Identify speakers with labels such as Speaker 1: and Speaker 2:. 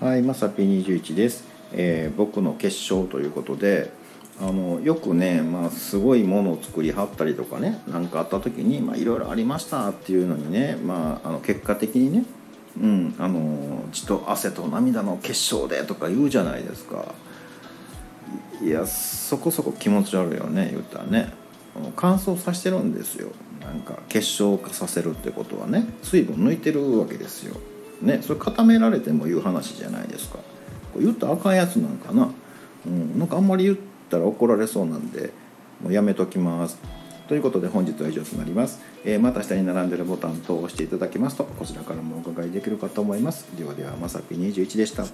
Speaker 1: はい、まさぴ21です、えー僕の結晶ということであのよくね、まあ、すごいものを作りはったりとかね何かあった時にいろいろありましたっていうのにね、まあ、あの結果的にね、うん、あの血と汗と涙の結晶でとか言うじゃないですか。いやそこそこ気持ち悪いよね言ったらね。乾燥させてるんですよ。なんか結晶化させるってことはね水分抜いてるわけですよ。ねそれ固められても言う話じゃないですか。こ言ったらあかんやつなんかな、うん、なんかあんまり言ったら怒られそうなんでもうやめときます。ということで本日は以上となります、えーまた下に並んでるボタン等を押していただきますとこちらからもお伺いできるかと思います。ではではまさぴ21でした。